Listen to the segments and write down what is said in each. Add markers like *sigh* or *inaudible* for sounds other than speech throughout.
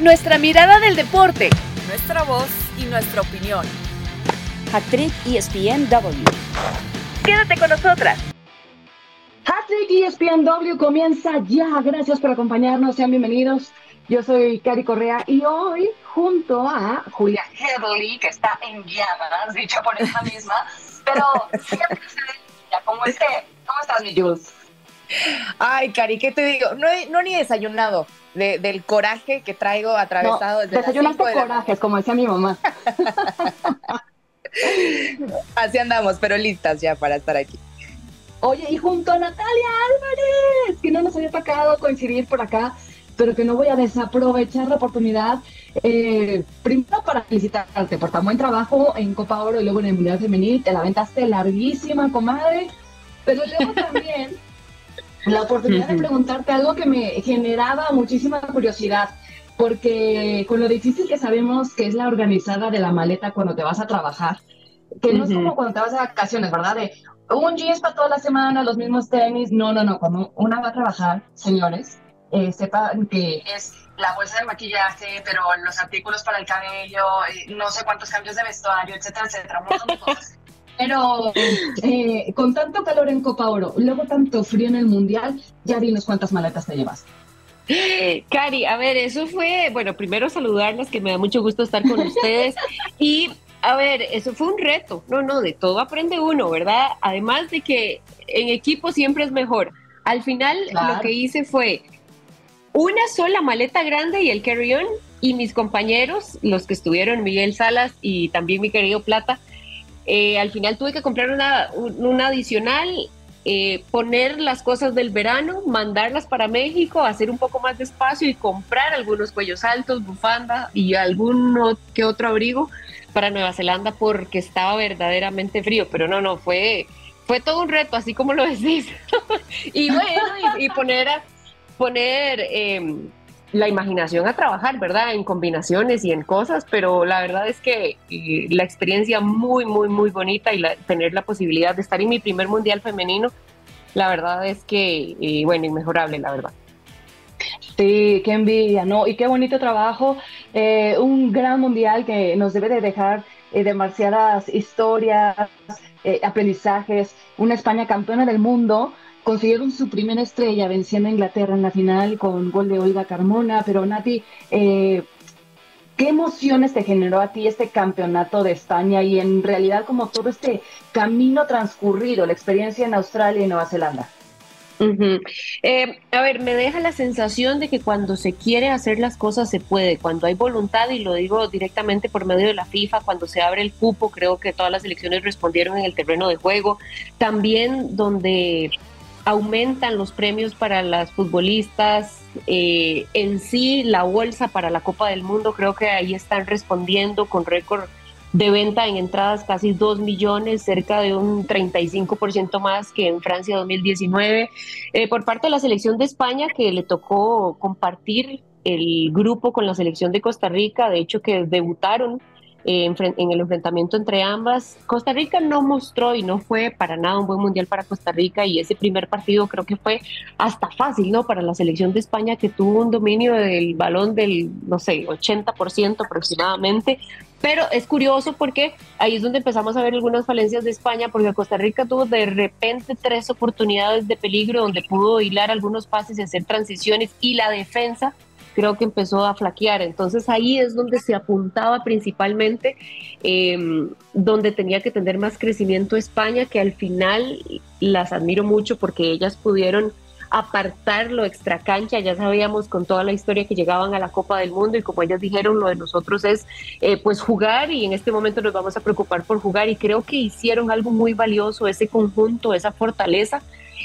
nuestra mirada del deporte, nuestra voz y nuestra opinión. Hattrick ESPNW. Quédate con nosotras. Hattrick ESPNW comienza ya. Gracias por acompañarnos. Sean bienvenidos. Yo soy Cari Correa y hoy junto a Julia Headley, que está en llamas, dicho por ella misma, *laughs* pero siempre se ¿Cómo, esté? ¿Cómo estás, mi Jules? Ay, Cari, ¿qué te digo? No, no ni desayunado del coraje que traigo atravesado no, desde Desayunaste de corajes, como decía mi mamá. *laughs* Así andamos, pero listas ya para estar aquí. Oye, y junto a Natalia Álvarez, que no nos había tocado coincidir por acá, pero que no voy a desaprovechar la oportunidad. Eh, primero para felicitarte por tan buen trabajo en Copa Oro y luego en el Mundial Femenil. Te la aventaste larguísima, comadre. Pero luego también la oportunidad de preguntarte algo que me generaba muchísima curiosidad, porque con lo difícil que sabemos que es la organizada de la maleta cuando te vas a trabajar, que no es como cuando te vas de vacaciones, ¿verdad? De un jeans para toda la semana, los mismos tenis. No, no, no. Cuando una va a trabajar, señores, eh, sepan que es la bolsa de maquillaje, pero los artículos para el cabello, eh, no sé cuántos cambios de vestuario, etcétera, etcétera, un montón de cosas. Pero eh, con tanto calor en Copa Oro, luego tanto frío en el Mundial, ya dinos cuántas maletas te llevas. Cari, a ver, eso fue, bueno, primero saludarlas, que me da mucho gusto estar con ustedes. *laughs* Y, a ver, eso fue un reto. No, no, de todo aprende uno, ¿verdad? Además de que en equipo siempre es mejor. Al final, lo que hice fue una sola maleta grande y el carry-on, y mis compañeros, los que estuvieron, Miguel Salas y también mi querido Plata, eh, al final tuve que comprar una, adicional, eh, poner las cosas del verano, mandarlas para México, hacer un poco más de espacio y comprar algunos cuellos altos, bufanda y algún que otro abrigo para Nueva Zelanda porque estaba verdaderamente frío. Pero no, no, fue, fue todo un reto, así como lo decís. *laughs* y bueno, y, poner, poner em, la imaginación a trabajar, ¿verdad? En combinaciones y en cosas, pero la verdad es que eh, la experiencia muy, muy, muy bonita y tener la posibilidad de estar en mi primer mundial femenino, la verdad es que, eh, bueno, inmejorable, la verdad. Sí, qué envidia, ¿no? Y qué bonito trabajo. Eh, un gran mundial que nos debe de dejar demasiadas historias, aprendizajes. Una España campeona del mundo consiguieron su primera estrella venciendo a Inglaterra en la final con gol de Olga Carmona, pero Nati, eh, ¿qué emociones te generó a ti este campeonato de España y en realidad como todo este camino transcurrido, la experiencia en Australia y Nueva Zelanda? Eh, a ver, me deja la sensación de que cuando se quiere hacer las cosas se puede, cuando hay voluntad, y lo digo directamente por medio de la FIFA, cuando se abre el cupo, creo que todas las elecciones respondieron en el terreno de juego, también donde aumentan los premios para las futbolistas, eh, en sí la bolsa para la Copa del Mundo, creo que ahí están respondiendo con récord de venta en entradas casi 2 millones, cerca de un 35% más que en Francia 2019. Eh, por parte de la selección de España, que le tocó compartir el grupo con la selección de Costa Rica, de hecho que debutaron en, el enfrentamiento entre ambas. Costa Rica no mostró y no fue para nada un buen mundial para Costa Rica y ese primer partido creo que fue hasta fácil, ¿no? Para la selección de España que tuvo un dominio del balón del, no sé, 80% aproximadamente. Pero es curioso porque ahí es donde empezamos a ver algunas falencias de España, porque Costa Rica tuvo de repente tres oportunidades de peligro donde pudo hilar algunos pases y hacer transiciones y la defensa creo que empezó a flaquear. Entonces ahí es donde se apuntaba principalmente, em, donde tenía que tener más crecimiento España, que al final las admiro mucho porque ellas pudieron apartar lo extra cancha, ya sabíamos con toda la historia que llegaban a la Copa del Mundo y como ellas dijeron, lo de nosotros es eh, pues jugar y en este momento nos vamos a preocupar por jugar y creo que hicieron algo muy valioso, ese conjunto, esa fortaleza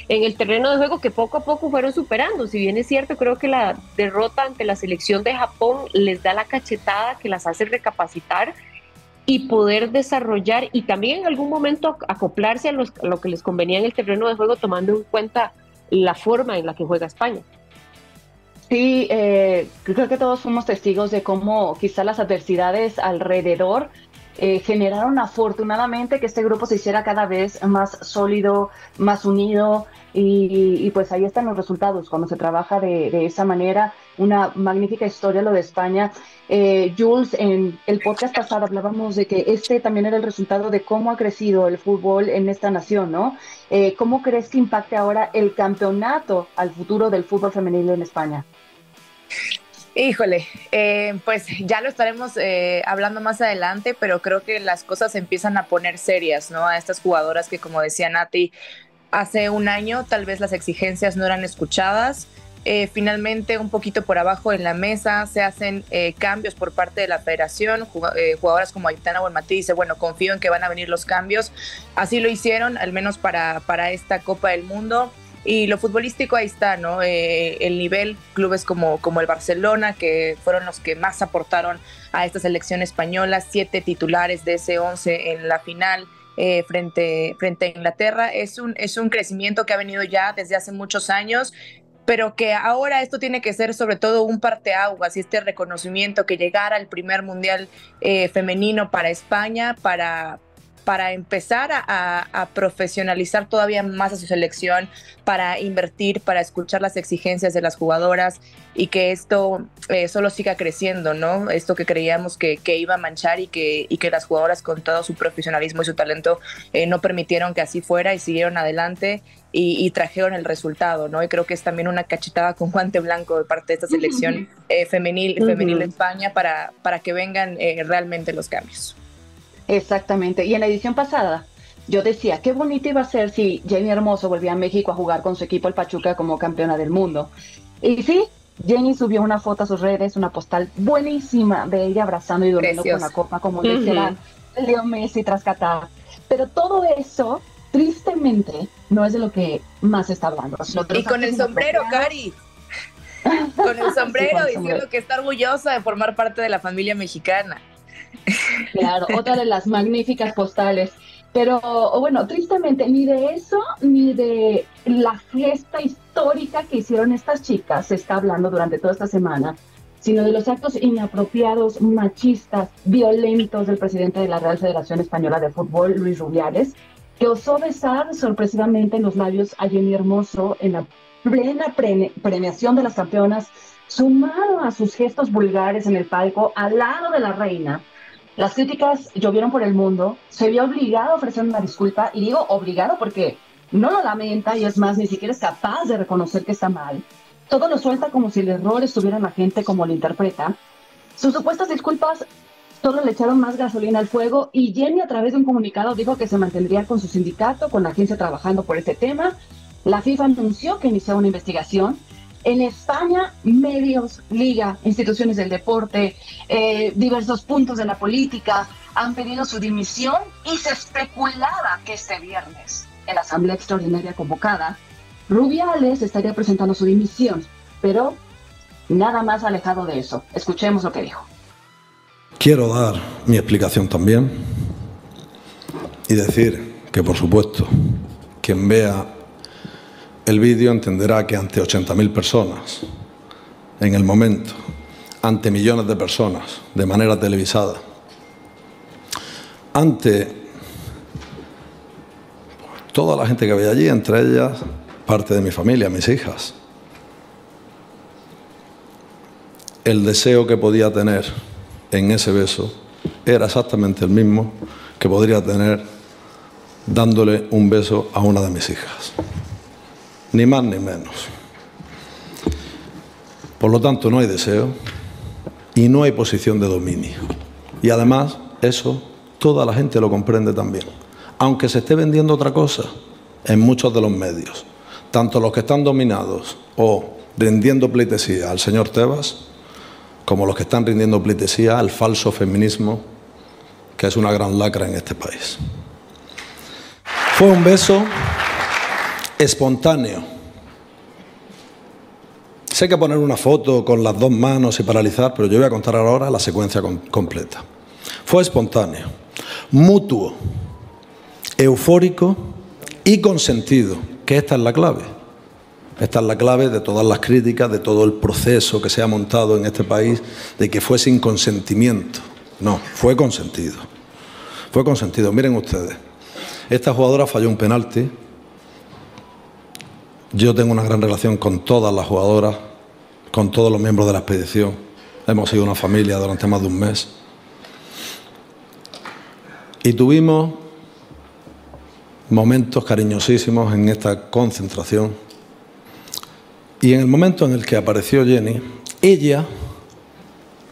en el terreno de juego que poco a poco fueron superando. Si bien es cierto, creo que la derrota ante la selección de Japón les da la cachetada que las hace recapacitar y poder desarrollar y también en algún momento acoplarse a, lo que les convenía en el terreno de juego tomando en cuenta la forma en la que juega España. Sí, eh, creo que todos fuimos testigos de cómo quizá las adversidades alrededor eh, generaron afortunadamente que este grupo se hiciera cada vez más sólido, más unido y, pues ahí están los resultados cuando se trabaja de, esa manera. Una magnífica historia lo de España. Eh, Jules, en el podcast pasado hablábamos de que este también era el resultado de cómo ha crecido el fútbol en esta nación, ¿no? Eh, ¿Cómo crees que impacte ahora el campeonato al futuro del fútbol femenino en España? Híjole, eh, pues ya lo estaremos eh, hablando más adelante, pero creo que las cosas empiezan a poner serias, ¿no? A estas jugadoras que, como decía Nati, hace un año tal vez las exigencias no eran escuchadas. Eh, finalmente, un poquito por abajo en la mesa, se hacen cambios por parte de la federación. jugadoras como Aitana Buenmatí dice, bueno, confío en que van a venir los cambios. Así lo hicieron, al menos para, para esta Copa del Mundo. Y lo futbolístico ahí está, ¿no? Eh, el nivel, clubes como, como el Barcelona, que fueron los que más aportaron a esta selección española, siete titulares de ese once en la final. Eh, frente, frente a Inglaterra. Es un, es un crecimiento que ha venido ya desde hace muchos años, pero que ahora esto tiene que ser sobre todo un parteaguas y este reconocimiento que llegara al primer mundial eh, femenino para España, para, para empezar a, profesionalizar todavía más a su selección, para invertir, para escuchar las exigencias de las jugadoras y que esto eh, solo siga creciendo, ¿no? Esto que creíamos que, iba a manchar y que, y que las jugadoras con todo su profesionalismo y su talento eh, no permitieron que así fuera y siguieron adelante y, trajeron el resultado, ¿no? Y creo que es también una cachetada con guante blanco de parte de esta selección eh, femenil, femenil de España para, para que vengan realmente los cambios. Exactamente. Y en la edición pasada, yo decía, qué bonito iba a ser si Jenny Hermoso volvía a México a jugar con su equipo el Pachuca como campeona del mundo. Y sí, Jenny subió una foto a sus redes, una postal buenísima de ella abrazando y durmiendo con la copa, como le -huh. Leo Messi tras Qatar. Pero todo eso, tristemente, no es de lo que más está hablando. Y con el sombrero, Cari. *laughs* con el sombrero, diciendo que está orgullosa de formar parte de la familia mexicana. Claro, otra de las *laughs* magníficas postales. Pero bueno, tristemente, ni de eso, ni de la fiesta histórica que hicieron estas chicas se está hablando durante toda esta semana, sino de los actos inapropiados, machistas, violentos del presidente de la Real Federación Española de Fútbol, Luis Rubiales, que osó besar sorpresivamente en los labios a Jenny Hermoso en la plena premiación de las campeonas, sumado a sus gestos vulgares en el palco al lado de la reina las críticas llovieron por el mundo, se vio obligado a ofrecer una disculpa, y digo obligado porque no lo lamenta y es más, ni siquiera es capaz de reconocer que está mal. Todo lo suelta como si el error estuviera en la gente como lo interpreta. Sus supuestas disculpas solo le echaron más gasolina al fuego y Jenny a través de un comunicado dijo que se mantendría con su sindicato, con la agencia trabajando por este tema. La FIFA anunció que inició una investigación en España, medios, liga, instituciones del deporte, eh, diversos puntos de la política han pedido su dimisión y se especulaba que este viernes, en la asamblea extraordinaria convocada, Rubiales estaría presentando su dimisión, pero nada más alejado de eso. Escuchemos lo que dijo. Quiero dar mi explicación también y decir que, por supuesto, quien vea el vídeo entenderá que ante 80.000 personas, en el momento, ante millones de personas, de manera televisada, ante toda la gente que había allí, entre ellas parte de mi familia, mis hijas, el deseo que podía tener en ese beso era exactamente el mismo que podría tener dándole un beso a una de mis hijas ni más ni menos. Por lo tanto, no hay deseo y no hay posición de dominio. Y además, eso toda la gente lo comprende también. Aunque se esté vendiendo otra cosa en muchos de los medios, tanto los que están dominados o rindiendo pleitesía al señor Tebas, como los que están rindiendo pleitesía al falso feminismo, que es una gran lacra en este país. Fue un beso espontáneo. Sé que poner una foto con las dos manos y paralizar, pero yo voy a contar ahora la secuencia completa. Fue espontáneo, mutuo, eufórico y consentido, que esta es la clave. Esta es la clave de todas las críticas, de todo el proceso que se ha montado en este país, de que fue sin consentimiento. No, fue consentido. Fue consentido. Miren ustedes, esta jugadora falló un penalti. Yo tengo una gran relación con todas las jugadoras, con todos los miembros de la expedición. Hemos sido una familia durante más de un mes. Y tuvimos momentos cariñosísimos en esta concentración. Y en el momento en el que apareció Jenny, ella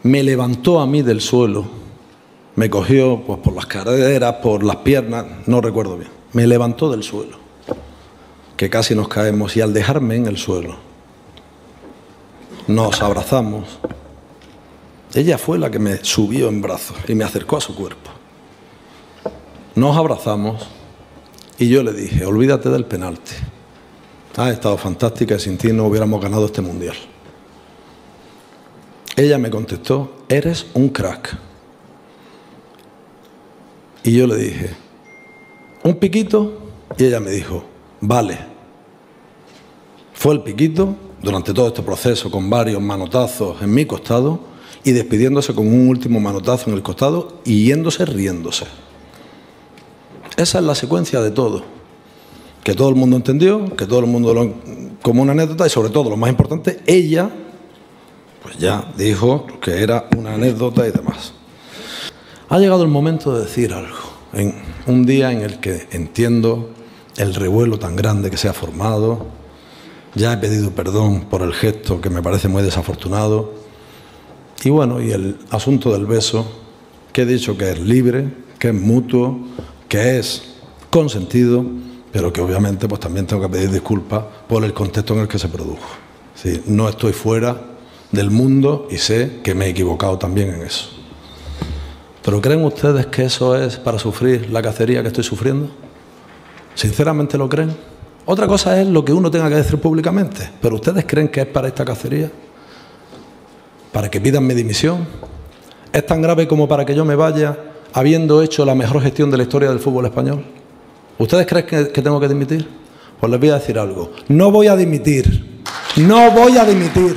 me levantó a mí del suelo, me cogió pues, por las caderas, por las piernas, no recuerdo bien, me levantó del suelo, que casi nos caemos, y al dejarme en el suelo, nos abrazamos. Ella fue la que me subió en brazos y me acercó a su cuerpo. Nos abrazamos y yo le dije, olvídate del penalti. Ha estado fantástica y sin ti no hubiéramos ganado este mundial. Ella me contestó, eres un crack. Y yo le dije, ¿un piquito? Y ella me dijo, vale. Fue el piquito durante todo este proceso con varios manotazos en mi costado y despidiéndose con un último manotazo en el costado y yéndose riéndose. Esa es la secuencia de todo. Que todo el mundo entendió, que todo el mundo lo, como una anécdota y sobre todo, lo más importante, ella, pues ya dijo que era una anécdota y demás. Ha llegado el momento de decir algo, en un día en el que entiendo el revuelo tan grande que se ha formado, ya he pedido perdón por el gesto que me parece muy desafortunado, y bueno, y el asunto del beso, que he dicho que es libre, que es mutuo, que es consentido, pero que obviamente pues también tengo que pedir disculpas por el contexto en el que se produjo. Sí, no estoy fuera del mundo y sé que me he equivocado también en eso. ¿Pero creen ustedes que eso es para sufrir la cacería que estoy sufriendo? ¿Sinceramente lo creen? Otra cosa es lo que uno tenga que decir públicamente, pero ¿ustedes creen que es para esta cacería? ¿Para que pidan mi dimisión? ¿Es tan grave como para que yo me vaya habiendo hecho la mejor gestión de la historia del fútbol español? ¿Ustedes creen que, tengo que dimitir? Pues les voy a decir algo. No voy a dimitir. No voy a dimitir.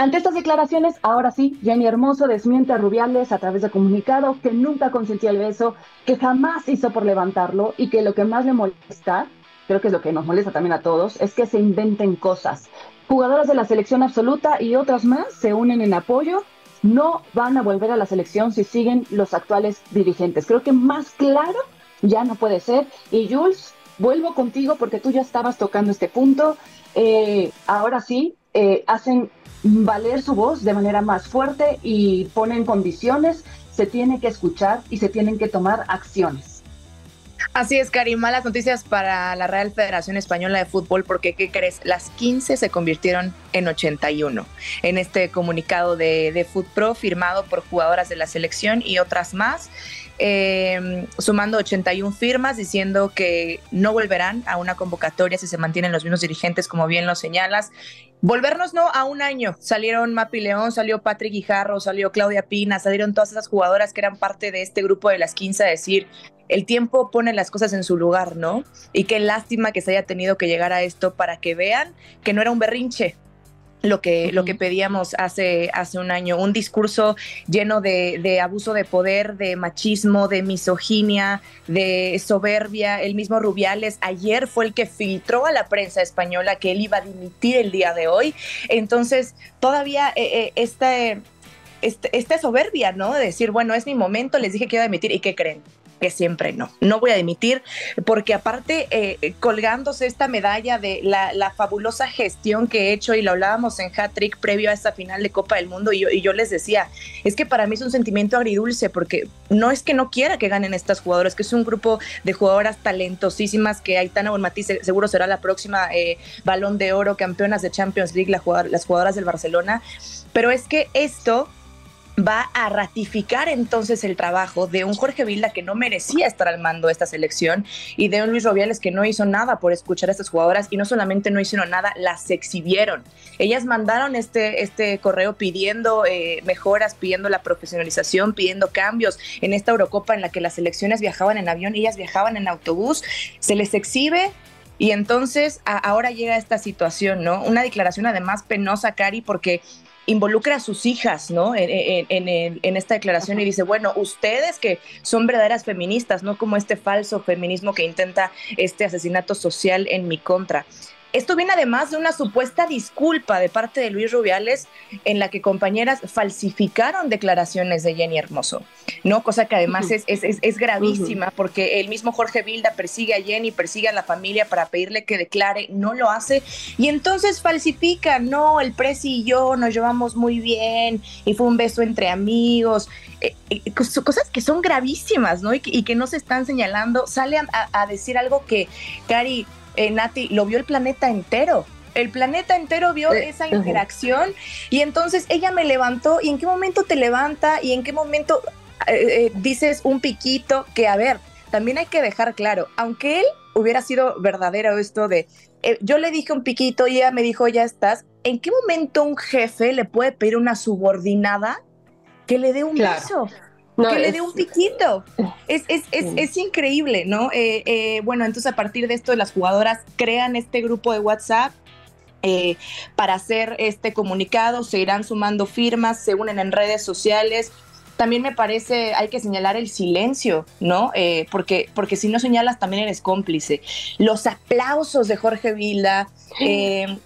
Ante estas declaraciones, ahora sí, Jenny Hermoso desmiente a Rubiales a través de comunicado que nunca consentía el beso, que jamás hizo por levantarlo y que lo que más le molesta, creo que es lo que nos molesta también a todos, es que se inventen cosas. Jugadoras de la selección absoluta y otras más se unen en apoyo no van a volver a la selección si siguen los actuales dirigentes. Creo que más claro ya no puede ser. Y Jules, vuelvo contigo porque tú ya estabas tocando este punto. Eh, ahora sí, eh, hacen valer su voz de manera más fuerte y ponen condiciones. Se tiene que escuchar y se tienen que tomar acciones. Así es, Karim, malas noticias para la Real Federación Española de Fútbol, porque ¿qué crees? Las 15 se convirtieron en 81. En este comunicado de, de FootPro firmado por jugadoras de la selección y otras más, eh, sumando 81 firmas diciendo que no volverán a una convocatoria si se mantienen los mismos dirigentes, como bien lo señalas. Volvernos no a un año. Salieron Mapi León, salió Patrick Guijarro, salió Claudia Pina, salieron todas esas jugadoras que eran parte de este grupo de las 15 a decir, el tiempo pone las cosas en su lugar, ¿no? Y qué lástima que se haya tenido que llegar a esto para que vean que no era un berrinche, lo que, lo que pedíamos hace, hace un año, un discurso lleno de, de, abuso de poder, de machismo, de misoginia, de soberbia. El mismo Rubiales ayer fue el que filtró a la prensa española que él iba a dimitir el día de hoy. Entonces, todavía eh, eh, esta, esta soberbia, ¿no? De decir, bueno, es mi momento, les dije que iba a dimitir y ¿qué creen? Que siempre no. No voy a dimitir porque aparte eh, colgándose esta medalla de la, fabulosa gestión que he hecho y lo hablábamos en hat-trick previo a esta final de Copa del Mundo y yo, les decía, es que para mí es un sentimiento agridulce porque no es que no quiera que ganen estas jugadoras, que es un grupo de jugadoras talentosísimas que Aitana Bonmatí seguro será la próxima eh, balón de oro, campeonas de Champions League, las jugadoras del Barcelona, pero es que esto va a ratificar entonces el trabajo de un Jorge Vilda que no merecía estar al mando de esta selección y de un Luis Robiales que no hizo nada por escuchar a estas jugadoras y no solamente no hicieron nada, las exhibieron. Ellas mandaron este, este correo pidiendo eh, mejoras, pidiendo la profesionalización, pidiendo cambios en esta Eurocopa en la que las selecciones viajaban en avión, ellas viajaban en autobús, se les exhibe Y entonces ahora llega esta situación, ¿no? Una declaración además penosa, Cari, porque involucra a sus hijas, ¿no? En, esta declaración y dice, bueno, ustedes que son verdaderas feministas, no como este falso feminismo que intenta este asesinato social en mi contra. Esto viene además de una supuesta disculpa de parte de Luis Rubiales en la que compañeras falsificaron declaraciones de Jenny Hermoso, ¿no? Cosa que además es, es, gravísima porque el mismo Jorge Vilda persigue a Jenny, persigue a la familia para pedirle que declare, no lo hace y entonces falsifica, no, el Presi y yo nos llevamos muy bien y fue un beso entre amigos, eh, eh, cosas que son gravísimas, ¿no? Y que, no se están señalando, sale a, a decir algo que, Cari, eh, Nati, lo vio el planeta entero. El planeta entero vio eh, esa interacción y entonces ella me levantó y en qué momento te levanta y en qué momento eh, dices un piquito que, a ver, también hay que dejar claro, aunque él hubiera sido verdadero esto de, yo le dije un piquito y ella me dijo, ya estás, ¿en qué momento un jefe le puede pedir una subordinada que le dé un beso? Que le dé un piquito. Es, es, es, es increíble, ¿no? Eh, eh, bueno, entonces a partir de esto las jugadoras crean este grupo de WhatsApp. Eh, para hacer este comunicado, se irán sumando firmas, se unen en redes sociales, también me parece, hay que señalar el silencio, ¿no? porque, porque si no señalas también eres cómplice. Los aplausos de Jorge Vila, eh,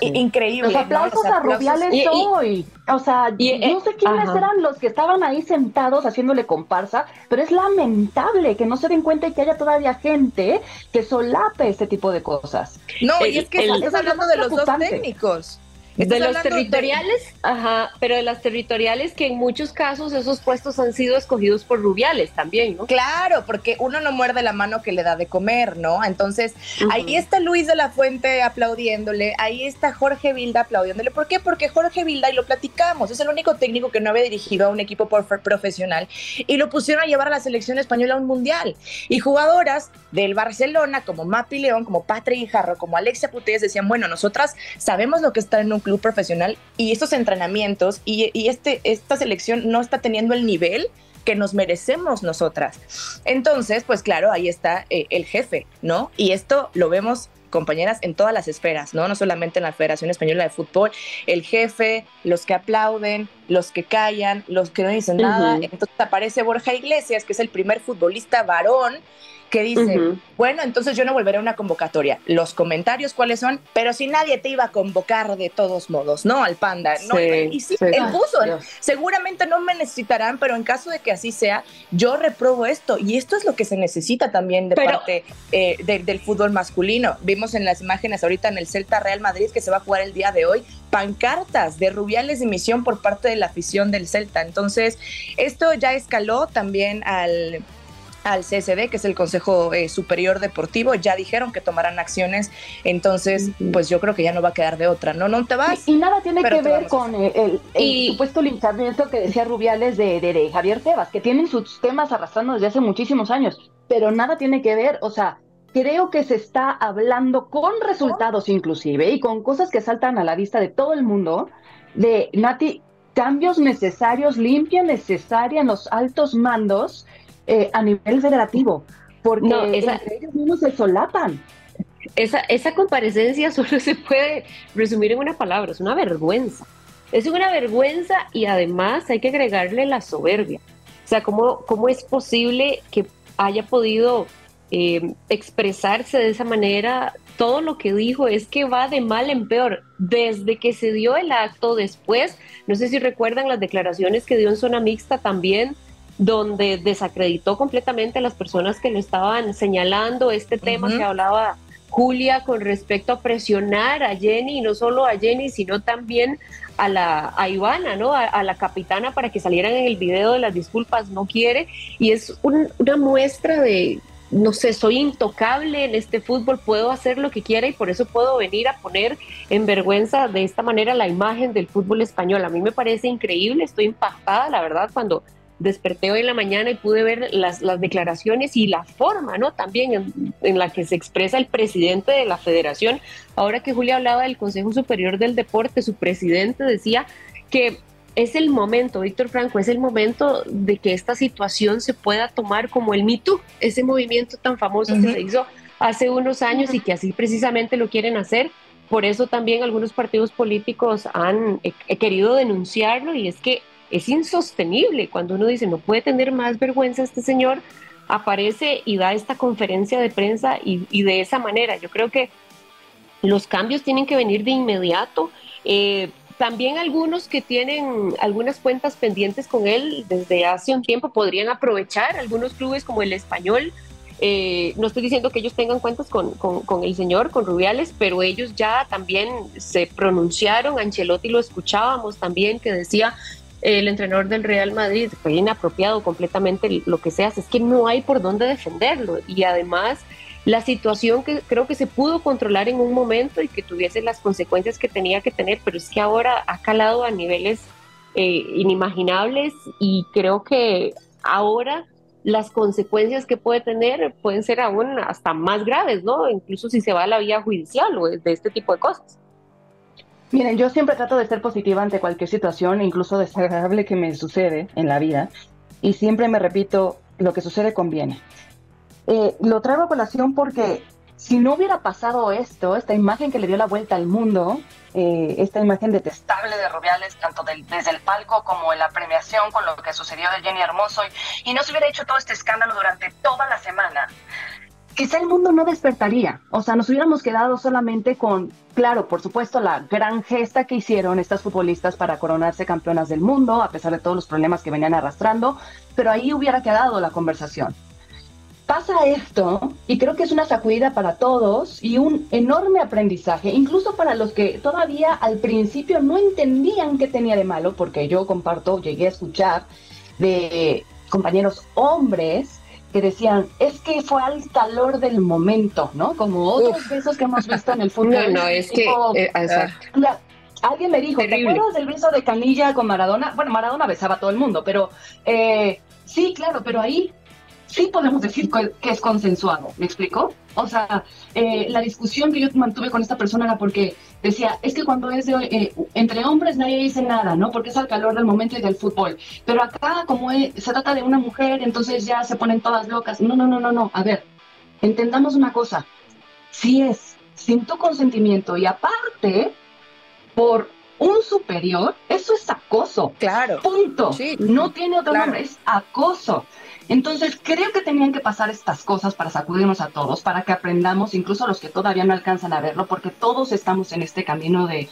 increíble. Los aplausos, a Rubiales hoy. o sea, eh, no sé quiénes eran los que estaban ahí sentados haciéndole comparsa, pero es lamentable que no se den cuenta y que haya todavía gente que solape este tipo de cosas. No, y es que estás hablando de los dos técnicos de los territoriales, ajá, pero de las territoriales que en muchos casos esos puestos han sido escogidos por rubiales también, ¿no? Claro, porque uno no muerde la mano que le da de comer, ¿no? Entonces, ahí está Luis de la Fuente aplaudiéndole, ahí está Jorge Vilda aplaudiéndole. ¿Por qué? Porque Jorge Vilda, y lo platicamos, es el único técnico que no había dirigido a un equipo profesional y lo pusieron a llevar a la selección española a un mundial. Y jugadoras del Barcelona, como Mapi León, como Patri Guijarro, como Alexia Putellas, decían, bueno, nosotras sabemos lo que está en un club profesional y estos entrenamientos y, este, esta selección no está teniendo el nivel que nos merecemos nosotras. Entonces, pues claro, ahí está eh, el jefe, ¿no? Y esto lo vemos compañeras en todas las esferas, ¿no? No solamente en la Federación Española de Fútbol, el jefe, los que aplauden, los que callan, los que no dicen nada. Entonces aparece Borja Iglesias, que es el primer futbolista varón que dice, bueno, entonces yo no volveré a una convocatoria. Los comentarios, ¿cuáles son? Pero si nadie te iba a convocar de todos modos, ¿no? Al panda. No, y sí, el puso, seguramente no me necesitarán, pero en caso de que así sea, yo reprobo esto. Y esto es lo que se necesita también de parte eh, del fútbol masculino. Vimos en las imágenes ahorita en el Celta Real Madrid que se va a jugar el día de hoy, pancartas de rubiales de misión por parte de la afición del Celta. Entonces, esto ya escaló también al al CSD, que es el Consejo eh, Superior Deportivo, ya dijeron que tomarán acciones, entonces pues yo creo que ya no va a quedar de otra, ¿no? No te vas. Y, nada tiene que ver con el, supuesto linchamiento que decía Rubiales de, de, Javier Tebas, que tienen sus temas arrastrando desde hace muchísimos años, pero nada tiene que ver, o sea, creo que se está hablando con resultados inclusive y con cosas que saltan a la vista de todo el mundo, de Nati, cambios necesarios, limpia necesaria en los altos mandos eh, a nivel federativo, porque ellos mismos se solapan. Esa, esa comparecencia *laughs* solo se puede resumir en una palabra, es una vergüenza. Es una vergüenza y además hay que agregarle la soberbia. O sea, ¿cómo, cómo es posible que haya podido eh, expresarse de esa manera? Todo lo que dijo es que va de mal en peor. Desde que se dio el acto después, no sé si recuerdan las declaraciones que dio en zona mixta también, donde desacreditó completamente a las personas que lo estaban señalando, este tema que hablaba Julia con respecto a presionar a Jenny, y no solo a Jenny, sino también a la a Ivana, ¿no? A, la capitana para que salieran en el video de las disculpas, no quiere, y es una muestra de, no sé, soy intocable en este fútbol, puedo hacer lo que quiera y por eso puedo venir a poner en vergüenza de esta manera la imagen del fútbol español. A mí me parece increíble, estoy impactada, la verdad, cuando desperté hoy en la mañana y pude ver las, las declaraciones y la forma, ¿no? También en, la que se expresa el presidente de la federación. Ahora que Julia hablaba del Consejo Superior del Deporte, su presidente decía que es el momento, Víctor Franco, es el momento de que esta situación se pueda tomar como el Me ese movimiento tan famoso que se hizo hace unos años y que así precisamente lo quieren hacer. Por eso también algunos partidos políticos han querido denunciarlo y es que es insostenible cuando uno dice no puede tener más vergüenza este señor, aparece y da esta conferencia de prensa y, de esa manera. Yo creo que los cambios tienen que venir de inmediato. Eh, también algunos que tienen algunas cuentas pendientes con él desde hace un tiempo podrían aprovechar, algunos clubes como el español. Eh, no estoy diciendo que ellos tengan cuentas con, con, el señor, con Rubiales, pero ellos ya también se pronunciaron, Ancelotti lo escuchábamos también, que decía el entrenador del Real Madrid, fue inapropiado completamente lo que se hace, es que no hay por dónde defenderlo y además la situación que creo que se pudo controlar en un momento y que tuviese las consecuencias que tenía que tener, pero es que ahora ha calado a niveles eh, inimaginables y creo que ahora las consecuencias que puede tener pueden ser aún hasta más graves, ¿no? Incluso si se va a la vía judicial o de este tipo de cosas. Miren, yo siempre trato de ser positiva ante cualquier situación, incluso desagradable que me sucede en la vida, y siempre me repito, lo que sucede conviene. Eh, lo traigo a colación porque si no hubiera pasado esto, esta imagen que le dio la vuelta al mundo, eh, esta imagen detestable de Rubiales, tanto desde el palco como en la premiación con lo que sucedió de Jenny Hermoso, y no se hubiera hecho todo este escándalo durante toda la semana, quizá el mundo no despertaría. O sea, nos hubiéramos quedado solamente con, claro, por supuesto, la gran gesta que hicieron estas futbolistas para coronarse campeonas del mundo, a pesar de todos los problemas que venían arrastrando, pero ahí hubiera quedado la conversación pasa esto y creo que es una sacudida para todos y un enorme aprendizaje, incluso para los que todavía al principio no entendían qué tenía de malo, porque yo comparto, llegué a escuchar de compañeros hombres que decían, es que fue al calor del momento, ¿no? Como otros besos que hemos visto en el *laughs* fútbol. No, no, es que... Eh, alguien me dijo, ¿te acuerdas del beso de Canilla con Maradona? Bueno, Maradona besaba a todo el mundo, pero eh, sí, claro, pero ahí sí podemos decir que es consensuado, ¿me explico? O sea, eh, la discusión que yo mantuve con esta persona era porque decía, es que cuando es de, eh, entre hombres nadie dice nada, ¿no? Porque es al calor del momento y del fútbol. Pero acá, como se trata de una mujer, entonces ya se ponen todas locas. No, no, no, no, no. A ver, entendamos una cosa. Si es sin tu consentimiento y aparte por un superior, eso es acoso. Claro. Punto. no tiene otro nombre, es acoso. Entonces, creo que tenían que pasar estas cosas para sacudirnos a todos, para que aprendamos, incluso los que todavía no alcanzan a verlo, porque todos estamos en este camino de,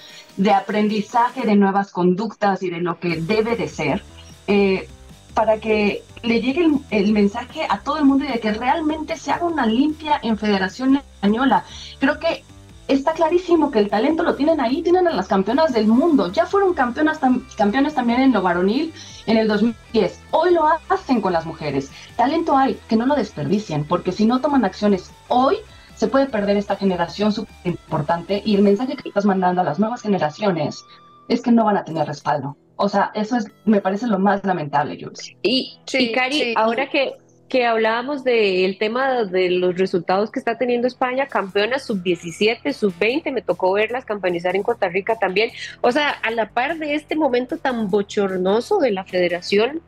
aprendizaje de nuevas conductas y de lo que debe de ser, eh, para que le llegue el, el, mensaje a todo el mundo y de que realmente se haga una limpia en Federación Española. Creo que está clarísimo que el talento lo tienen ahí, tienen a las campeonas del mundo. Ya fueron campeonas campeones también en lo varonil en el 2010. Hoy lo hacen con las mujeres. Talento hay, que no lo desperdicien, porque si no toman acciones hoy, se puede perder esta generación súper importante y el mensaje que estás mandando a las nuevas generaciones es que no van a tener respaldo. O sea, eso es, me parece lo más lamentable, Jules. Y, y Cari, ahora que que hablábamos del tema de los resultados que está teniendo España, campeona sub-17, sub-20, me tocó verlas campanizar en Costa Rica también. O sea, a la par de este momento tan bochornoso de la federación,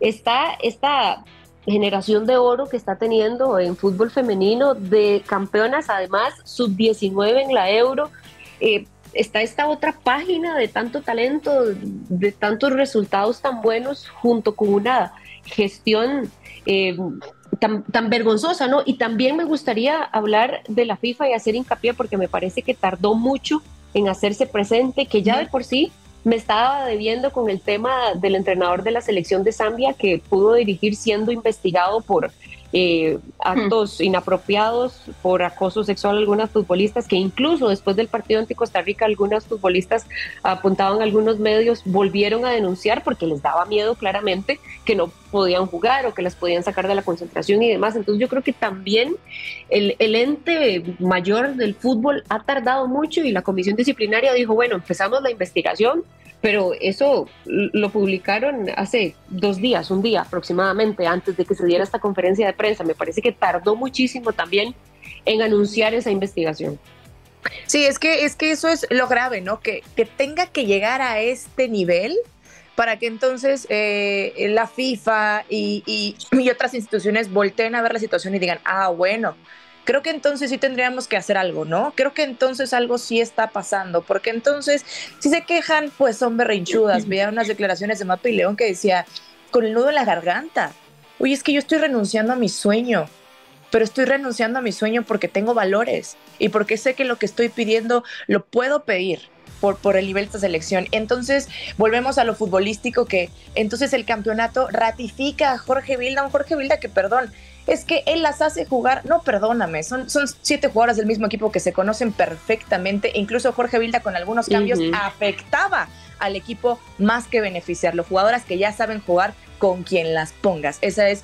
está esta generación de oro que está teniendo en fútbol femenino de campeonas, además sub-19 en la Euro. Eh, está esta otra página de tanto talento, de tantos resultados tan buenos, junto con una gestión eh, tan, tan, vergonzosa, ¿no? Y también me gustaría hablar de la FIFA y hacer hincapié porque me parece que tardó mucho en hacerse presente, que ya de por sí me estaba debiendo con el tema del entrenador de la selección de Zambia que pudo dirigir siendo investigado por eh, actos inapropiados por acoso sexual a algunas futbolistas, que incluso después del partido anti Costa Rica, algunas futbolistas apuntaban a algunos medios, volvieron a denunciar porque les daba miedo claramente que no podían jugar o que las podían sacar de la concentración y demás. Entonces yo creo que también el, el ente mayor del fútbol ha tardado mucho y la comisión disciplinaria dijo, bueno, empezamos la investigación, pero eso lo publicaron hace dos días, un día aproximadamente, antes de que se diera esta conferencia de prensa. Me parece que tardó muchísimo también en anunciar esa investigación. Sí, es que, es que eso es lo grave, ¿no? Que, que tenga que llegar a este nivel para que entonces eh, la FIFA y, y, y, otras instituciones volteen a ver la situación y digan, ah, bueno, creo que entonces sí tendríamos que hacer algo, ¿no? Creo que entonces algo sí está pasando, porque entonces si se quejan, pues son berrinchudas. Veía unas declaraciones de Mapa y León que decía, con el nudo en la garganta, oye, es que yo estoy renunciando a mi sueño, pero estoy renunciando a mi sueño porque tengo valores y porque sé que lo que estoy pidiendo lo puedo pedir. Por, por, el nivel de esta selección. Entonces, volvemos a lo futbolístico que entonces el campeonato ratifica a Jorge Vilda, un Jorge Vilda que, perdón, es que él las hace jugar, no, perdóname, son, son siete jugadoras del mismo equipo que se conocen perfectamente, incluso Jorge Vilda con algunos cambios afectaba al equipo más que beneficiarlo, jugadoras que ya saben jugar con quien las pongas. Esa es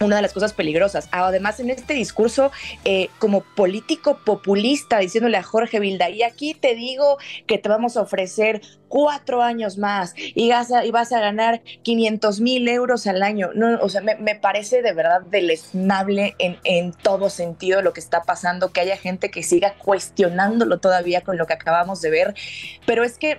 una de las cosas peligrosas. Además, en este discurso eh, como político populista, diciéndole a Jorge Vilda, y aquí te digo que te vamos a ofrecer cuatro años más y vas a, ganar 500 mil euros al año. O sea, me, me parece de verdad deleznable en, en todo sentido lo que está pasando, que haya gente que siga cuestionándolo todavía con lo que acabamos de ver. Pero es que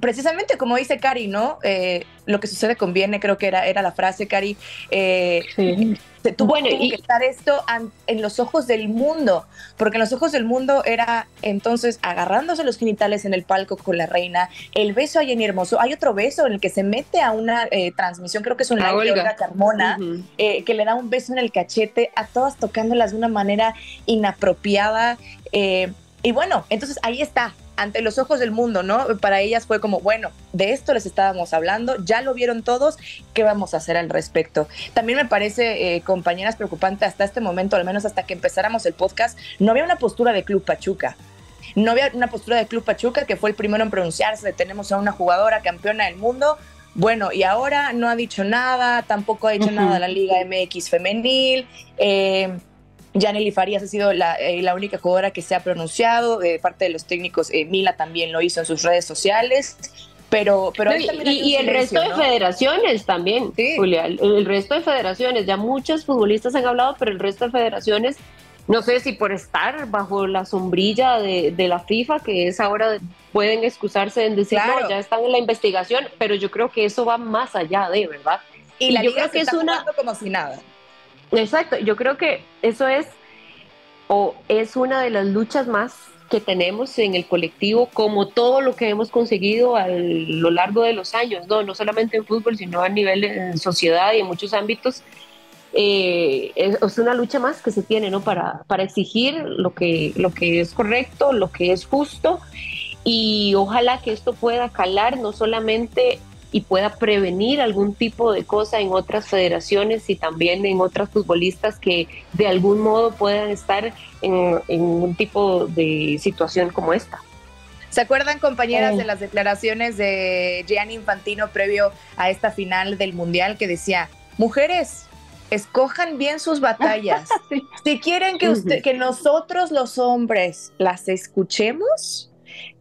precisamente como dice Cari, ¿no? Eh, lo que sucede conviene, creo que era, era la frase, Cari. Eh, sí. Tuvo, bueno, y que estar esto en los ojos del mundo, porque en los ojos del mundo era entonces agarrándose los genitales en el palco con la reina, el beso a Jenny Hermoso, hay otro beso en el que se mete a una eh, transmisión, creo que es un live de Olga Carmona, eh, que le da un beso en el cachete, a todas tocándolas de una manera inapropiada. Eh, y bueno, entonces ahí está, ante los ojos del mundo, ¿no? Para ellas fue como, bueno, de esto les estábamos hablando, ya lo vieron todos, ¿qué vamos a hacer al respecto? También me parece, eh, compañeras, preocupante hasta este momento, al menos hasta que empezáramos el podcast, no había una postura de Club Pachuca. No había una postura de Club Pachuca, que fue el primero en pronunciarse, tenemos a una jugadora campeona del mundo, bueno, y ahora no ha dicho nada, tampoco ha dicho nada la Liga MX femenil. Eh, Yaneli Farías ha sido la, eh, la, única jugadora que se ha pronunciado, de parte de los técnicos, eh, Mila también lo hizo en sus redes sociales, pero... pero y, y el resto de federaciones también, Julia, el, resto de federaciones, ya muchos futbolistas han hablado, pero el resto de federaciones, no sé si por estar bajo la sombrilla de, de la FIFA, que es ahora, pueden excusarse en decir, no, ya están en la investigación, pero yo creo que eso va más allá de, ¿verdad? Y, la yo creo que es una... como si nada. Exacto, yo creo que eso es o es una de las luchas más que tenemos en el colectivo, como todo lo que hemos conseguido a lo largo de los años, no, no solamente en fútbol, sino a nivel de sociedad y en muchos ámbitos. Eh, es, una lucha más que se tiene ¿no? para, para exigir lo que, lo que es correcto, lo que es justo, y ojalá que esto pueda calar no solamente y pueda prevenir algún tipo de cosa en otras federaciones y también en otras futbolistas que de algún modo puedan estar en, un tipo de situación como esta. ¿Se acuerdan, compañeras, de las declaraciones de Gianni Infantino previo a esta final del Mundial que decía, mujeres, escojan bien sus batallas. *laughs* Si quieren que, usted, que nosotros los hombres las escuchemos,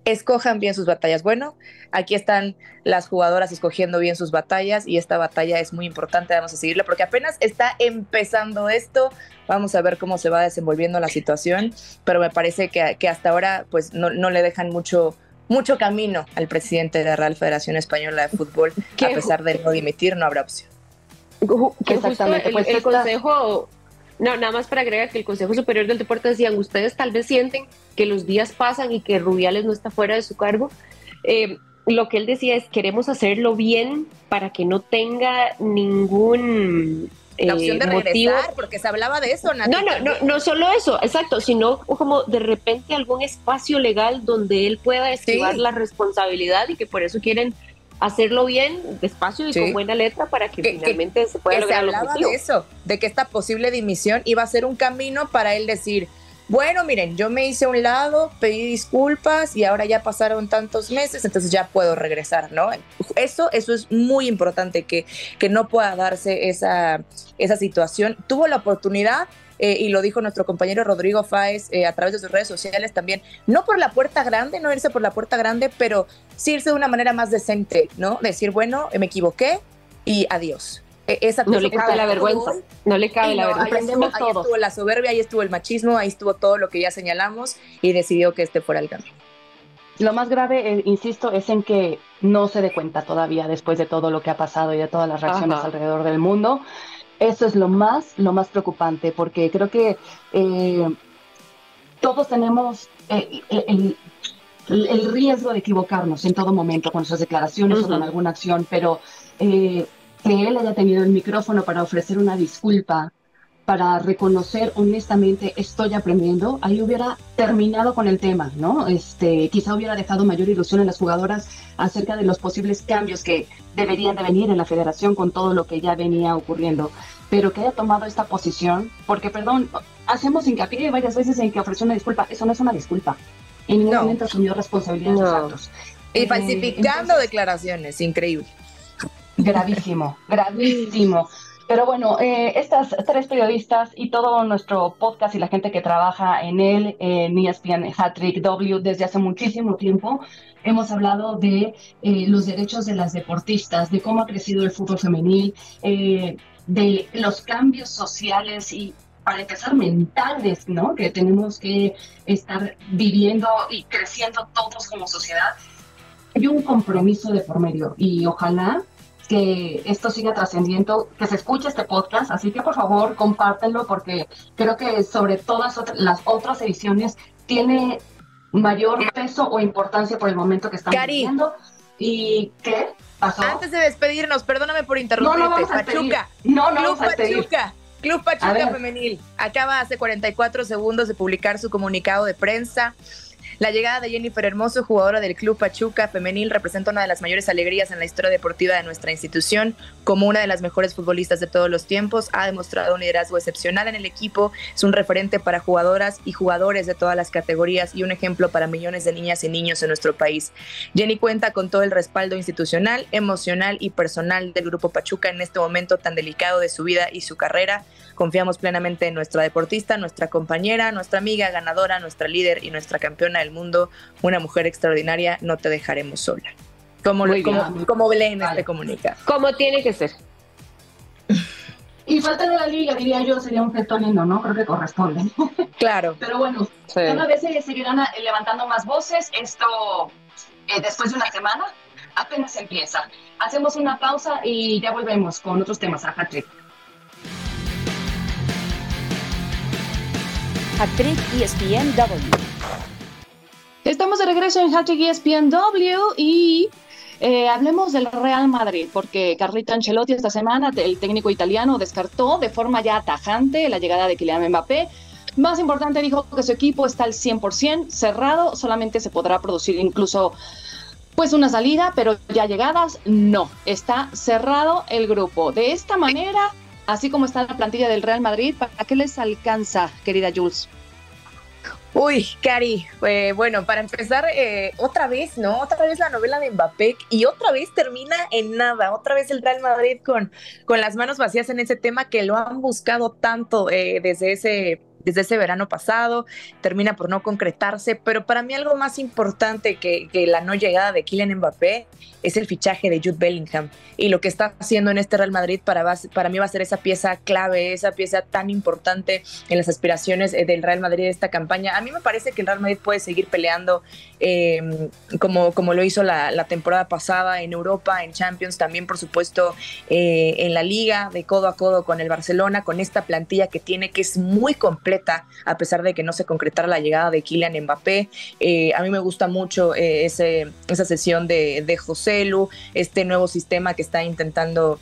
escojan bien sus batallas. Bueno, aquí están las jugadoras escogiendo bien sus batallas y esta batalla es muy importante, vamos a seguirla porque apenas está empezando esto, vamos a ver cómo se va desenvolviendo la situación, pero me parece que, que hasta ahora pues no, no, le dejan mucho mucho camino al presidente de la Real Federación Española de Fútbol, *laughs* a pesar de no dimitir, no habrá opción. Exactamente, pues el, consejo no, nada más para agregar que el Consejo Superior del Deporte decían, ustedes tal vez sienten que los días pasan y que Rubiales no está fuera de su cargo. Eh, lo que él decía es, queremos hacerlo bien para que no tenga ningún la opción de eh, regresar, porque se hablaba de eso, No, no, no, no solo eso, exacto, sino como de repente algún espacio legal donde él pueda esquivar la responsabilidad y que por eso quieren hacerlo bien, despacio y con buena letra para que, finalmente se pueda lograr se hablaba de eso, de que esta posible dimisión iba a ser un camino para él decir, bueno, miren, yo me hice a un lado, pedí disculpas y ahora ya pasaron tantos meses, entonces ya puedo regresar, ¿no? Eso, eso es muy importante, que, que no pueda darse esa, esa situación. Tuvo la oportunidad, eh, y lo dijo nuestro compañero Rodrigo Fáez eh, a través de sus redes sociales también, no por la puerta grande, no irse por la puerta grande, pero sí irse de una manera más decente, ¿no? Decir, bueno, me equivoqué y adiós. E, esa no le cabe la vergüenza, no le cabe la vergüenza. Ahí estuvo, ahí estuvo la soberbia, ahí estuvo el machismo, ahí estuvo todo lo que ya señalamos y decidió que este fuera el camino. Lo más grave, eh, insisto, es en que no se dé cuenta todavía después de todo lo que ha pasado y de todas las reacciones alrededor del mundo Eso es lo más, lo más preocupante, porque creo que eh, todos tenemos eh, el, riesgo de equivocarnos en todo momento con nuestras declaraciones o con alguna acción, pero eh, que él haya tenido el micrófono para ofrecer una disculpa para reconocer honestamente estoy aprendiendo, ahí hubiera terminado con el tema, ¿no? Este, quizá hubiera dejado mayor ilusión en las jugadoras acerca de los posibles cambios que deberían de venir en la federación con todo lo que ya venía ocurriendo, pero que haya tomado esta posición, porque perdón, hacemos hincapié varias veces en que ofreció una disculpa, eso no es una disculpa. En ningún momento asumió responsabilidad de sus actos. Y falsificando eh, declaraciones, increíble. Gravísimo, gravísimo. Pero bueno, eh, estas tres periodistas y todo nuestro podcast y la gente que trabaja en él, en ESPN Hattrick W, desde hace muchísimo tiempo, hemos hablado de eh, los derechos de las deportistas, de cómo ha crecido el fútbol femenil, eh, de los cambios sociales y para empezar mentales, ¿no? Que tenemos que estar viviendo y creciendo todos como sociedad. Hay un compromiso de por medio y ojalá que esto siga trascendiendo, que se escuche este podcast, así que por favor compártenlo porque creo que sobre todas las otras ediciones tiene mayor peso o importancia por el momento que estamos viviendo. ¿Y qué pasó? Antes de despedirnos, perdóname por interrumpirte, no, no Pachuca. No, no Club Pachuca. Club Pachuca Femenil acaba hace 44 segundos de publicar su comunicado de prensa la llegada de Jennifer Hermoso, jugadora del Club Pachuca Femenil, representa una de las mayores alegrías en la historia deportiva de nuestra institución. Como una de las mejores futbolistas de todos los tiempos, ha demostrado un liderazgo excepcional en el equipo, es un referente para jugadoras y jugadores de todas las categorías y un ejemplo para millones de niñas y niños en nuestro país. Jenny cuenta con todo el respaldo institucional, emocional y personal del Grupo Pachuca en este momento tan delicado de su vida y su carrera. Confiamos plenamente en nuestra deportista, nuestra compañera, nuestra amiga ganadora, nuestra líder y nuestra campeona del mundo, una mujer extraordinaria, no te dejaremos sola. Como, como, como Belén este comunica. Como tiene que ser. Y falta de la liga, diría yo, sería un gesto lindo, ¿no? Creo que corresponde. *laughs* Claro. Pero bueno, cada vez se seguirán levantando más voces. Esto, eh, después de una semana, apenas empieza. Hacemos una pausa y ya volvemos con otros temas a Patrick. Actriz ESPNW. Estamos de regreso en Hattrick ESPNW y eh, hablemos del Real Madrid, porque Carlito Ancelotti esta semana, el técnico italiano, descartó de forma ya tajante la llegada de Kylian Mbappé. Más importante, dijo que su equipo está al 100% cerrado, solamente se podrá producir incluso pues una salida, pero ya llegadas, no. Está cerrado el grupo. De esta manera, así como está la plantilla del Real Madrid, ¿para qué les alcanza, querida Jules? Uy, Cari, eh, bueno, para empezar, eh, otra vez, ¿no? Otra vez la novela de Mbappé y otra vez termina en nada, otra vez el Real Madrid con, con las manos vacías en ese tema que lo han buscado tanto eh, desde ese desde ese verano pasado, termina por no concretarse, pero para mí algo más importante que, que, la no llegada de Kylian Mbappé es el fichaje de Jude Bellingham y lo que está haciendo en este Real Madrid para, para mí va a ser esa pieza clave, esa pieza tan importante en las aspiraciones eh, del Real Madrid de esta campaña. A mí me parece que el Real Madrid puede seguir peleando eh, como, como lo hizo la, la, temporada pasada en Europa, en Champions, también por supuesto eh, en la liga de codo a codo con el Barcelona, con esta plantilla que tiene que es muy completa a pesar de que no se concretara la llegada de Kylian Mbappé. Eh, a mí me gusta mucho eh, esa sesión de, de José Lu, este nuevo sistema que está intentando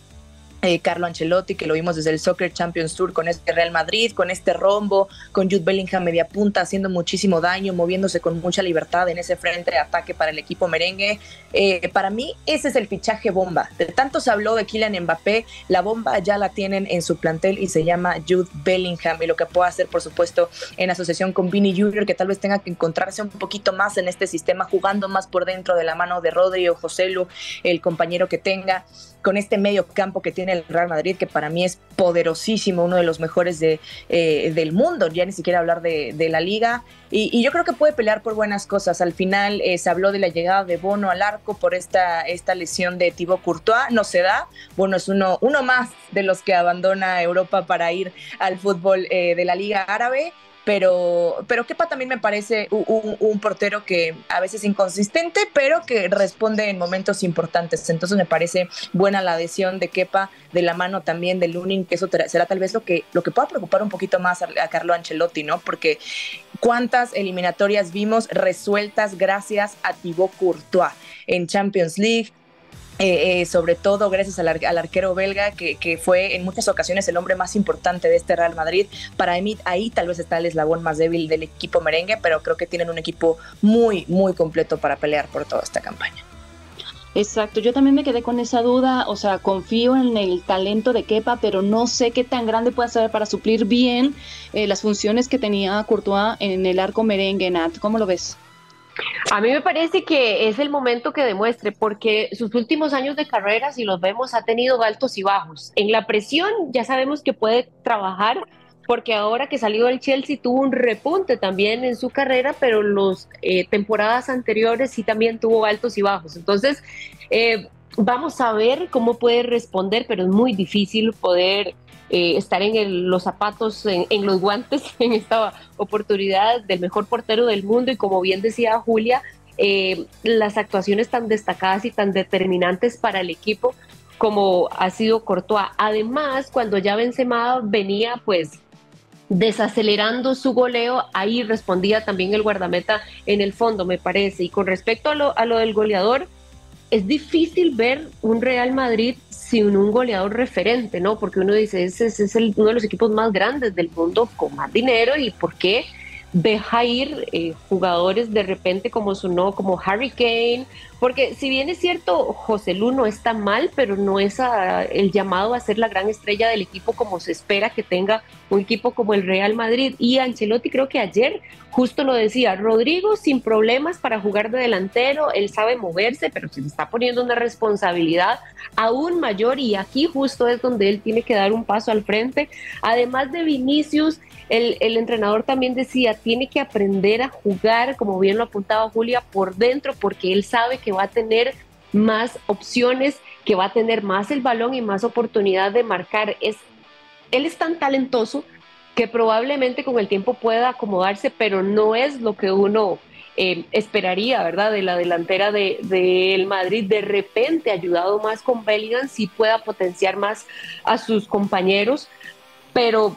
eh, Carlo Ancelotti, que lo vimos desde el Soccer Champions Tour con este Real Madrid, con este rombo, con Jude Bellingham media punta, haciendo muchísimo daño, moviéndose con mucha libertad en ese frente de ataque para el equipo merengue. Eh, para mí, ese es el fichaje bomba. De tanto se habló de Kylian Mbappé, la bomba ya la tienen en su plantel y se llama Jude Bellingham. Y lo que puede hacer, por supuesto, en asociación con Vini Jr., que tal vez tenga que encontrarse un poquito más en este sistema, jugando más por dentro de la mano de Rodri o Joselu, el compañero que tenga con este medio campo que tiene el Real Madrid, que para mí es poderosísimo, uno de los mejores de, eh, del mundo, ya ni siquiera hablar de, la liga. Y, yo creo que puede pelear por buenas cosas. Al final eh, se habló de la llegada de Bono al arco por esta, esta lesión de Thibaut Courtois, no se da. Bono es uno, uno más de los que abandona Europa para ir al fútbol eh, de la liga árabe pero, pero Kepa también me parece un, portero que a veces inconsistente, pero que responde en momentos importantes. Entonces me parece buena la adhesión de Kepa de la mano también de Lunin, que eso será tal vez lo que, lo que pueda preocupar un poquito más a, a Carlo Ancelotti, ¿no? Porque cuántas eliminatorias vimos resueltas gracias a Thibaut Courtois en Champions League, eh, eh, sobre todo gracias al, arquero belga, que, fue en muchas ocasiones el hombre más importante de este Real Madrid. Para mí, ahí tal vez está el eslabón más débil del equipo merengue, pero creo que tienen un equipo muy, muy completo para pelear por toda esta campaña. Exacto, yo también me quedé con esa duda, o sea, confío en el talento de Kepa, pero no sé qué tan grande puede ser para suplir bien eh, las funciones que tenía Courtois en el arco merengue, Nat. ¿Cómo lo ves? A mí me parece que es el momento que demuestre, porque sus últimos años de carrera, si los vemos, ha tenido altos y bajos. En la presión ya sabemos que puede trabajar, porque ahora que salió del Chelsea tuvo un repunte también en su carrera, pero las eh, temporadas anteriores sí también tuvo altos y bajos. Entonces, eh, vamos a ver cómo puede responder, pero es muy difícil poder eh, estar en los zapatos, en, los guantes *laughs* en esta oportunidad del mejor portero del mundo y como bien decía Julia, eh, las actuaciones tan destacadas y tan determinantes para el equipo como ha sido Courtois. Además, cuando ya Benzema venía pues desacelerando su goleo, ahí respondía también el guardameta en el fondo, me parece. Y con respecto a lo, a lo del goleador, es difícil ver un Real Madrid sin un goleador referente, ¿no? Porque uno dice, ese, es uno de los equipos más grandes del mundo con más dinero y por qué deja ir eh, jugadores de repente como sonó, como Harry Kane, porque si bien es cierto, José Lu no está mal, pero no es el llamado a ser la gran estrella del equipo como se espera que tenga un equipo como el Real Madrid. Y Ancelotti creo que ayer justo lo decía, Rodrigo sin problemas para jugar de delantero, él sabe moverse, pero se le está poniendo una responsabilidad aún mayor y aquí justo es donde él tiene que dar un paso al frente. Además de Vinicius, el, entrenador también decía, tiene que aprender a jugar, como bien lo apuntaba Julia, por dentro, porque él sabe que va a tener más opciones, que va a tener más el balón y más oportunidad de marcar. Es, él es tan talentoso que probablemente con el tiempo pueda acomodarse, pero no es lo que uno eh, esperaría, ¿verdad? De la delantera del de, Madrid, de repente ayudado más con Bellingham, si pueda potenciar más a sus compañeros, pero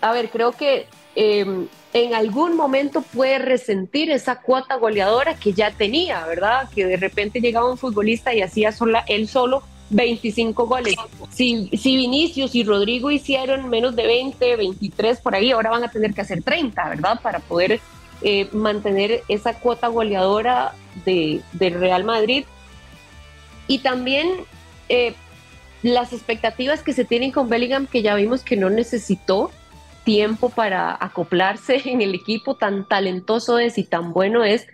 a ver, creo que em, en algún momento puede resentir esa cuota goleadora que ya tenía, ¿verdad? Que de repente llegaba un futbolista y hacía sola, él solo 25 goles. Si, si Vinicius y Rodrigo hicieron menos de 20, 23 por ahí, ahora van a tener que hacer 30, ¿verdad? Para poder eh, mantener esa cuota goleadora de, Real Madrid. Y también eh, las expectativas que se tienen con Bellingham, que ya vimos que no necesitó tiempo para acoplarse *laughs* en el equipo, tan talentoso es y tan bueno es,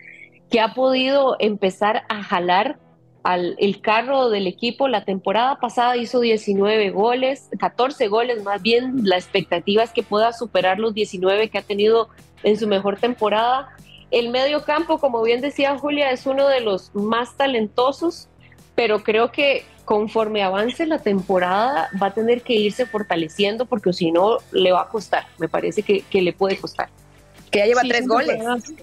que ha podido empezar a jalar al, el carro del equipo. La temporada pasada hizo 19 goles, 14 goles más bien. La expectativa es que pueda superar los 19 que ha tenido en su mejor temporada. El medio campo, como bien decía Julia, es uno de los más talentosos, pero creo que conforme avance la temporada va a tener que irse fortaleciendo porque si no le va a costar, me parece que, le puede costar. Que ya lleva tres goles. *laughs*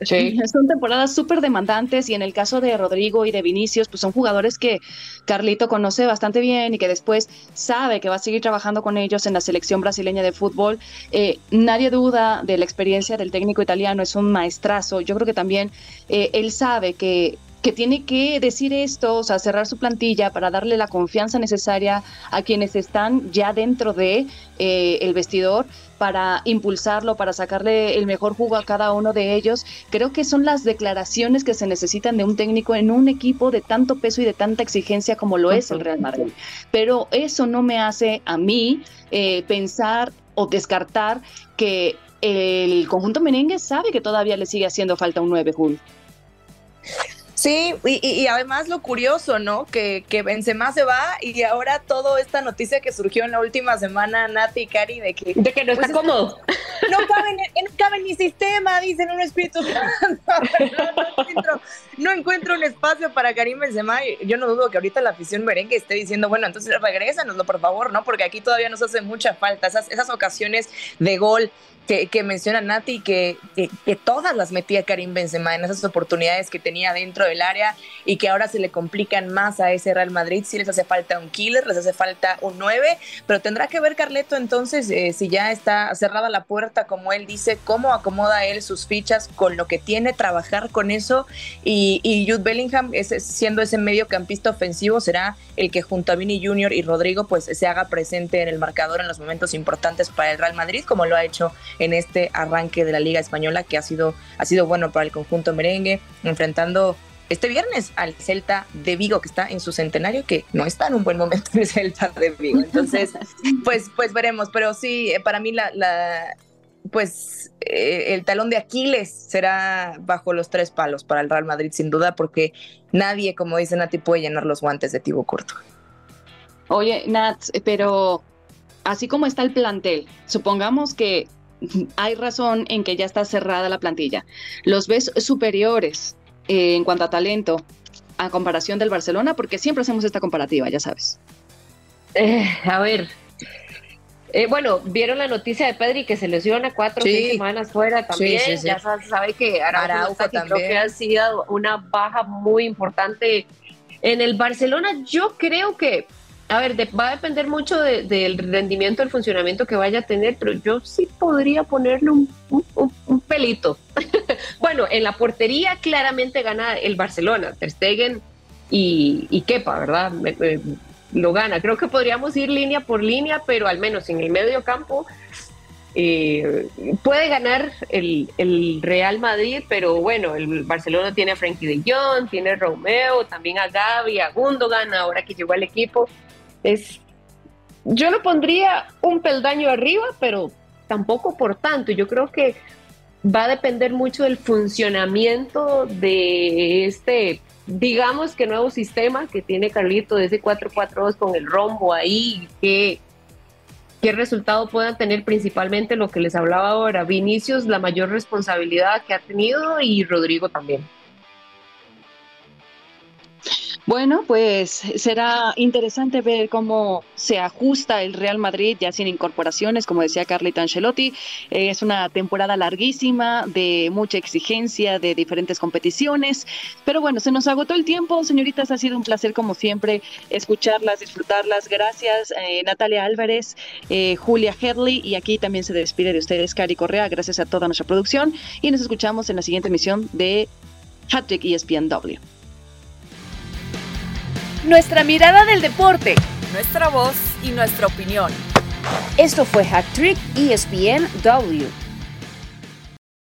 Sí. Son temporadas súper demandantes y en el caso de Rodrigo y de Vinicius, pues son jugadores que Carlito conoce bastante bien y que después sabe que va a seguir trabajando con ellos en la selección brasileña de fútbol. Eh, nadie duda de la experiencia del técnico italiano, es un maestrazo. Yo creo que también eh, él sabe que que tiene que decir esto, o sea, cerrar su plantilla para darle la confianza necesaria a quienes están ya dentro de eh, el vestidor para impulsarlo, para sacarle el mejor jugo a cada uno de ellos. Creo que son las declaraciones que se necesitan de un técnico en un equipo de tanto peso y de tanta exigencia como lo es el Real Madrid. Pero eso no me hace a mí eh, pensar o descartar que el conjunto merengue sabe que todavía le sigue haciendo falta un 9, Julio. Sí, y, además lo curioso, ¿no? Que, que Benzema se va y ahora toda esta noticia que surgió en la última semana, Nati y Cari, de que... De que no está pues, cómodo. *laughs* no cabe, en, mi sistema, dicen un espíritu *laughs* no, encuentro, un espacio para Karim Benzema. Yo no dudo que ahorita la afición merengue esté diciendo, bueno, entonces regrésanoslo, por favor, ¿no? Porque aquí todavía nos hace mucha falta esas, esas ocasiones de gol que, menciona Nati, que, que, todas las metía Karim Benzema en esas oportunidades que tenía dentro del área y que ahora se le complican más a ese Real Madrid. Si les hace falta un killer, les hace falta un 9, pero tendrá que ver Carleto entonces eh, si ya está cerrada la puerta, como él dice, cómo acomoda él sus fichas con lo que tiene, trabajar con eso y, y Jude Bellingham, siendo ese mediocampista ofensivo, será el que junto a Vini Junior y Rodrigo pues se haga presente en el marcador en los momentos importantes para el Real Madrid, como lo ha hecho en este arranque de la Liga Española que ha sido, ha sido bueno para el conjunto merengue, enfrentando este viernes al Celta de Vigo, que está en su centenario, que no está en un buen momento el Celta de Vigo. Entonces, *laughs* pues, pues veremos. Pero sí, eh, para mí la, la pues eh, el talón de Aquiles será bajo los tres palos para el Real Madrid, sin duda, porque nadie, como dice Nati, puede llenar los guantes de Tibo Curto. Oye, Nat, pero así como está el plantel, supongamos que hay razón en que ya está cerrada la plantilla. ¿Los ves superiores eh, en cuanto a talento a comparación del Barcelona? Porque siempre hacemos esta comparativa, ya sabes. Eh, a ver. Eh, bueno, vieron la noticia de Pedri que se lesiona cuatro o semanas fuera también. ya sabe que Araujo, también. creo que ha sido una baja muy importante en el Barcelona. Yo creo que a ver, va a depender mucho del rendimiento, del funcionamiento que vaya a tener, pero yo sí podría ponerle un, pelito. *laughs* bueno, en la portería claramente gana el Barcelona, Ter Stegen y, y Kepa, ¿verdad? lo gana. Creo que podríamos ir línea por línea, pero al menos en el medio campo eh, puede ganar el, el, Real Madrid, pero bueno, el Barcelona tiene a Frankie de Jong, tiene a Romeo, también a Gaby, a Gundogan, ahora que llegó al equipo es, yo lo pondría un peldaño arriba, pero tampoco por tanto. Yo creo que va a depender mucho del funcionamiento de este, digamos que nuevo sistema que tiene Carlito de ese 4-4-2 con el rombo ahí, que qué resultado puedan tener principalmente lo que les hablaba ahora. Vinicius, la mayor responsabilidad que ha tenido y Rodrigo también. Bueno, pues será interesante ver cómo se ajusta el Real Madrid ya sin incorporaciones, como decía Carlita Ancelotti. es una temporada larguísima, de mucha exigencia, de diferentes competiciones. Pero bueno, se nos agotó el tiempo, señoritas. Ha sido un placer, como siempre, escucharlas, disfrutarlas. Gracias, eh, Natalia Álvarez, eh, Julia Headley. Y aquí también se despide de ustedes, Cari Correa. Gracias a toda nuestra producción. Y nos escuchamos en la siguiente emisión de Hattrick ESPNW nuestra mirada del deporte, nuestra voz y nuestra opinión. Esto fue Hat Trick ESPN W.